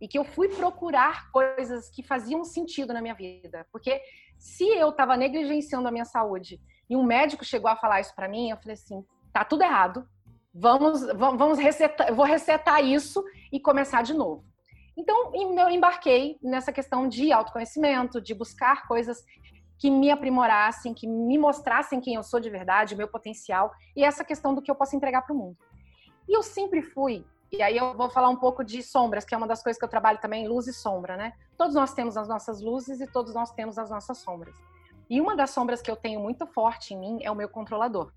E que eu fui procurar coisas que faziam sentido na minha vida. Porque se eu estava negligenciando a minha saúde e um médico chegou a falar isso para mim, eu falei assim: tá tudo errado. Vamos, vamos resetar, vou resetar isso e começar de novo. Então, eu embarquei nessa questão de autoconhecimento, de buscar coisas que me aprimorassem, que me mostrassem quem eu sou de verdade, o meu potencial e essa questão do que eu posso entregar para o mundo. E eu sempre fui, e aí eu vou falar um pouco de sombras, que é uma das coisas que eu trabalho também, luz e sombra, né? Todos nós temos as nossas luzes e todos nós temos as nossas sombras. E uma das sombras que eu tenho muito forte em mim é o meu controlador.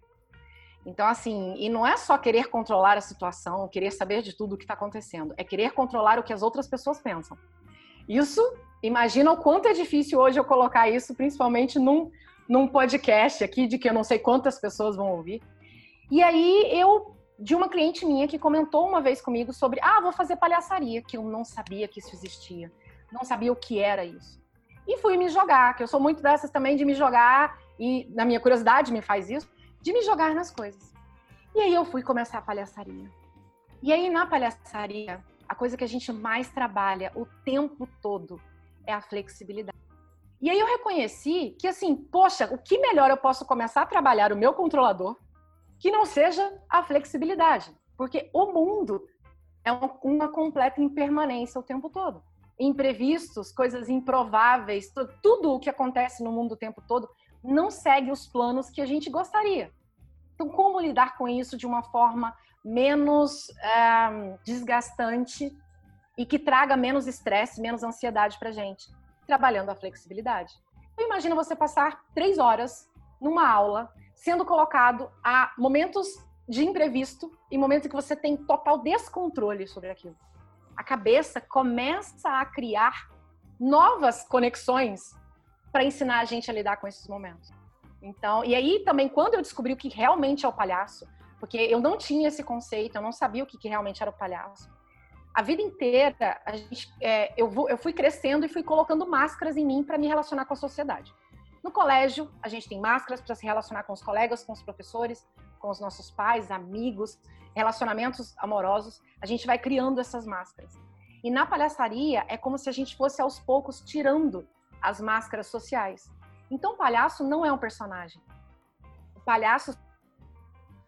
Então, assim, e não é só querer controlar a situação, querer saber de tudo o que está acontecendo, é querer controlar o que as outras pessoas pensam. Isso, imagina o quanto é difícil hoje eu colocar isso, principalmente num, num podcast aqui, de que eu não sei quantas pessoas vão ouvir. E aí, eu, de uma cliente minha que comentou uma vez comigo sobre, ah, vou fazer palhaçaria, que eu não sabia que isso existia, não sabia o que era isso. E fui me jogar, que eu sou muito dessas também de me jogar, e na minha curiosidade me faz isso de me jogar nas coisas. E aí eu fui começar a palhaçaria. E aí na palhaçaria, a coisa que a gente mais trabalha o tempo todo é a flexibilidade. E aí eu reconheci que assim, poxa, o que melhor eu posso começar a trabalhar o meu controlador que não seja a flexibilidade, porque o mundo é uma completa impermanência o tempo todo. Imprevistos, coisas improváveis, tudo o que acontece no mundo o tempo todo não segue os planos que a gente gostaria. Então, como lidar com isso de uma forma menos é, desgastante e que traga menos estresse, menos ansiedade para a gente? Trabalhando a flexibilidade. Então, imagina você passar três horas numa aula sendo colocado a momentos de imprevisto e momentos que você tem total descontrole sobre aquilo. A cabeça começa a criar novas conexões para ensinar a gente a lidar com esses momentos. Então, e aí também quando eu descobri o que realmente é o palhaço, porque eu não tinha esse conceito, eu não sabia o que, que realmente era o palhaço. A vida inteira, a gente, é, eu, vou, eu fui crescendo e fui colocando máscaras em mim para me relacionar com a sociedade. No colégio, a gente tem máscaras para se relacionar com os colegas, com os professores, com os nossos pais, amigos, relacionamentos amorosos. A gente vai criando essas máscaras. E na palhaçaria, é como se a gente fosse aos poucos tirando as máscaras sociais. Então, o palhaço não é um personagem. O palhaço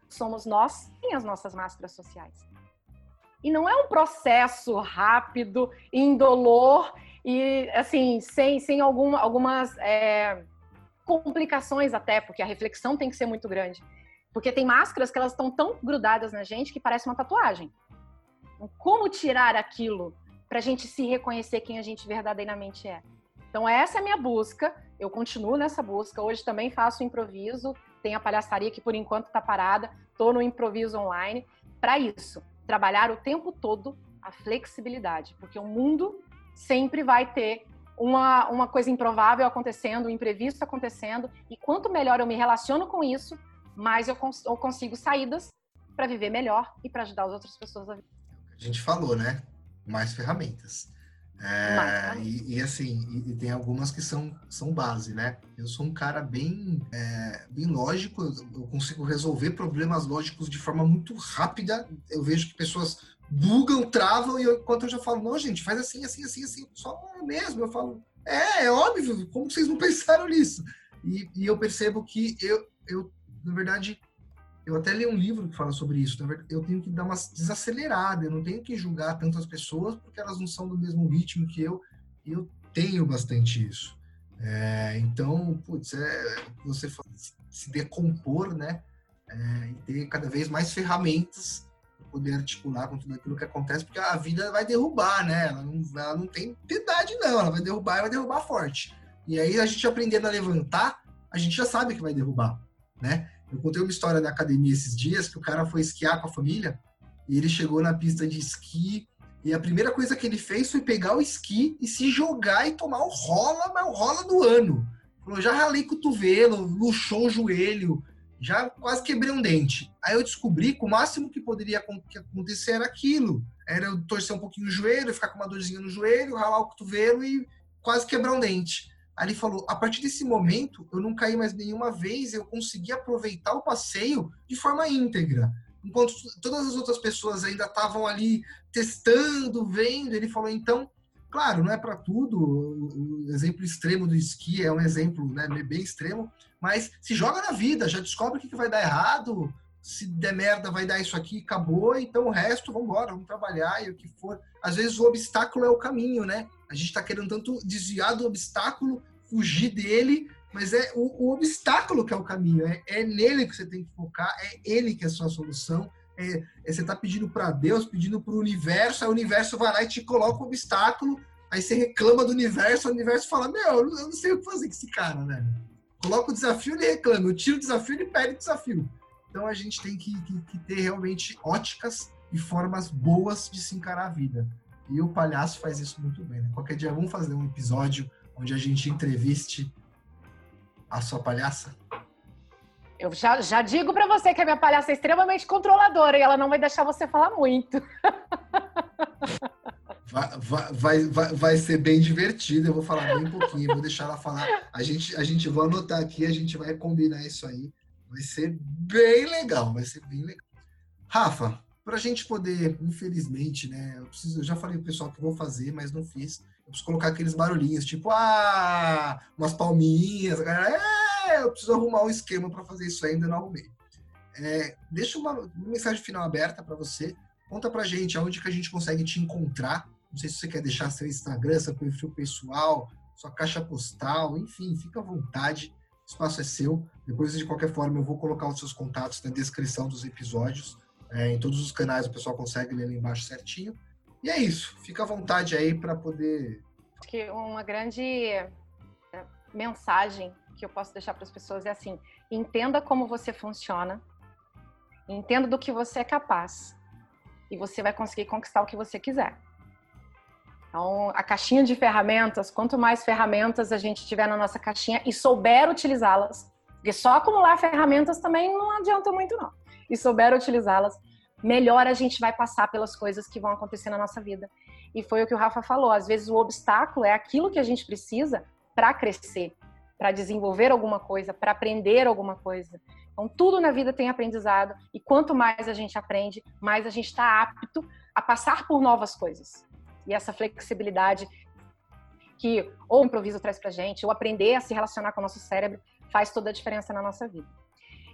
somos nós e as nossas máscaras sociais. E não é um processo rápido, indolor e, assim, sem, sem algum, algumas é, complicações até, porque a reflexão tem que ser muito grande. Porque tem máscaras que elas estão tão grudadas na gente que parece uma tatuagem. Então, como tirar aquilo para a gente se reconhecer quem a gente verdadeiramente é? Então, essa é a minha busca. Eu continuo nessa busca. Hoje também faço improviso. Tem a palhaçaria que por enquanto está parada. Estou no improviso online. Para isso, trabalhar o tempo todo a flexibilidade, porque o mundo sempre vai ter uma, uma coisa improvável acontecendo, um imprevisto acontecendo. E quanto melhor eu me relaciono com isso, mais eu, cons eu consigo saídas para viver melhor e para ajudar as outras pessoas a viver. A gente falou, né? Mais ferramentas. É, e, e, assim, e, e, tem algumas que são, são base, né? Eu sou um cara bem, é, bem lógico, eu consigo resolver problemas lógicos de forma muito rápida. Eu vejo que pessoas bugam, travam, e eu, enquanto eu já falo, não, gente, faz assim, assim, assim, assim, só mesmo. Eu falo, é, é óbvio, como vocês não pensaram nisso? E, e eu percebo que eu, eu, na verdade, eu até li um livro que fala sobre isso. Eu tenho que dar uma desacelerada, eu não tenho que julgar tantas pessoas porque elas não são do mesmo ritmo que eu. E eu tenho bastante isso. É, então, putz, é, você se decompor, né? É, e ter cada vez mais ferramentas poder articular com tudo aquilo que acontece, porque a vida vai derrubar, né? Ela não, ela não tem piedade, não. Ela vai derrubar e vai derrubar forte. E aí, a gente aprendendo a levantar, a gente já sabe que vai derrubar, né? Eu contei uma história da academia esses dias, que o cara foi esquiar com a família, e ele chegou na pista de esqui, e a primeira coisa que ele fez foi pegar o esqui e se jogar e tomar o rola, mas o rola do ano. Falou, já ralei cotovelo, luxou o joelho, já quase quebrei um dente. Aí eu descobri que o máximo que poderia acontecer era aquilo. Era eu torcer um pouquinho o joelho, ficar com uma dorzinha no joelho, ralar o cotovelo e quase quebrar um dente. Aí ele falou: a partir desse momento, eu não caí mais nenhuma vez, eu consegui aproveitar o passeio de forma íntegra. Enquanto todas as outras pessoas ainda estavam ali testando, vendo, ele falou: então, claro, não é para tudo. O exemplo extremo do esqui é um exemplo né, bem extremo, mas se joga na vida, já descobre o que vai dar errado. Se der merda, vai dar isso aqui, acabou. Então o resto, vamos embora, vamos trabalhar e o que for. Às vezes o obstáculo é o caminho, né? A gente está querendo tanto desviar do obstáculo, fugir dele, mas é o, o obstáculo que é o caminho. É, é, nele que você tem que focar, é ele que é a sua solução. É, é você está pedindo para Deus, pedindo para o universo, aí o universo vai lá e te coloca o obstáculo, aí você reclama do universo, o universo fala: Meu, eu não sei o que fazer com esse cara, né? Coloca o desafio, ele reclama. Eu tiro o desafio, ele pede o desafio. Então a gente tem que, que, que, ter realmente óticas e formas boas de se encarar a vida. E o palhaço faz isso muito bem. Né? Qualquer dia vamos fazer um episódio onde a gente entreviste a sua palhaça. Eu já, já digo para você que a minha palhaça é extremamente controladora e ela não vai deixar você falar muito. [laughs] Vai, vai, vai, vai, ser bem divertido, eu vou falar bem pouquinho, vou deixar ela falar. A gente, a gente vai anotar aqui, a gente vai combinar isso aí. Vai ser bem legal, vai ser bem legal. Rafa, para a gente poder, infelizmente, né? Eu, preciso, eu já falei pro pessoal que vou fazer, mas não fiz. Eu preciso colocar aqueles barulhinhos, tipo, ah, umas palminhas. É, eu preciso arrumar um esquema para fazer isso ainda, não arrumei. É, deixa uma, uma mensagem final aberta para você. Conta pra gente aonde que a gente consegue te encontrar não sei se você quer deixar seu Instagram, seu perfil pessoal, sua caixa postal, enfim, fica à vontade. O espaço é seu. Depois, de qualquer forma, eu vou colocar os seus contatos na descrição dos episódios. É, em todos os canais o pessoal consegue ler lá embaixo certinho. E é isso. Fica à vontade aí para poder. Acho que uma grande é, mensagem que eu posso deixar para as pessoas é assim: entenda como você funciona, entenda do que você é capaz, e você vai conseguir conquistar o que você quiser. Então, a caixinha de ferramentas, quanto mais ferramentas a gente tiver na nossa caixinha e souber utilizá-las, porque só acumular ferramentas também não adianta muito, não. E souber utilizá-las, melhor a gente vai passar pelas coisas que vão acontecer na nossa vida. E foi o que o Rafa falou: às vezes o obstáculo é aquilo que a gente precisa para crescer, para desenvolver alguma coisa, para aprender alguma coisa. Então, tudo na vida tem aprendizado, e quanto mais a gente aprende, mais a gente está apto a passar por novas coisas e essa flexibilidade que ou o improviso traz pra gente, ou aprender a se relacionar com o nosso cérebro, faz toda a diferença na nossa vida.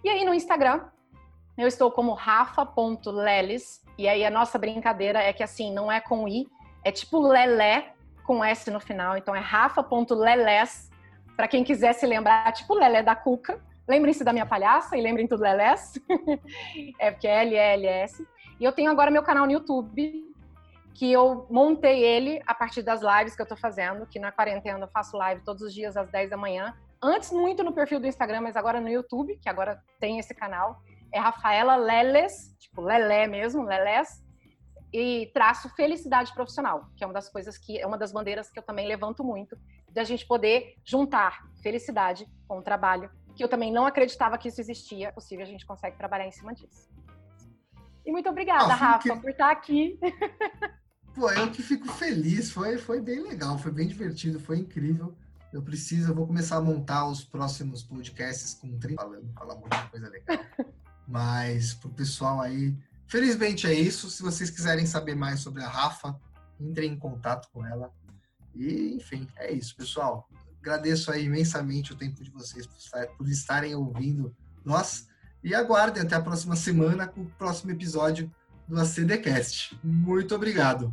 E aí no Instagram, eu estou como rafa.leles, e aí a nossa brincadeira é que assim, não é com i, é tipo lelé com s no final, então é rafa.leles, para quem quiser se lembrar, tipo lelé da cuca. Lembrem-se da minha palhaça e lembrem tudo lelés. [laughs] é porque é L-L-S. E eu tenho agora meu canal no YouTube, que eu montei ele a partir das lives que eu tô fazendo, que na quarentena eu faço live todos os dias às 10 da manhã. Antes muito no perfil do Instagram, mas agora no YouTube, que agora tem esse canal. É Rafaela Leles, tipo Lelé mesmo, Lelés, e traço felicidade profissional, que é uma das coisas que é uma das bandeiras que eu também levanto muito, de a gente poder juntar felicidade com o trabalho, que eu também não acreditava que isso existia, possível a gente consegue trabalhar em cima disso. E muito obrigada, ah, Rafa, que... por estar aqui. [laughs] Pô, eu que fico feliz, foi, foi bem legal, foi bem divertido, foi incrível. Eu preciso, eu vou começar a montar os próximos podcasts com 30 falando, falar muita coisa legal. [laughs] Mas pro pessoal aí, felizmente é isso. Se vocês quiserem saber mais sobre a Rafa, entrem em contato com ela. E, enfim, é isso, pessoal. Agradeço aí imensamente o tempo de vocês por, estar, por estarem ouvindo nós. E aguardem até a próxima semana com o próximo episódio do ACDcast. Muito obrigado.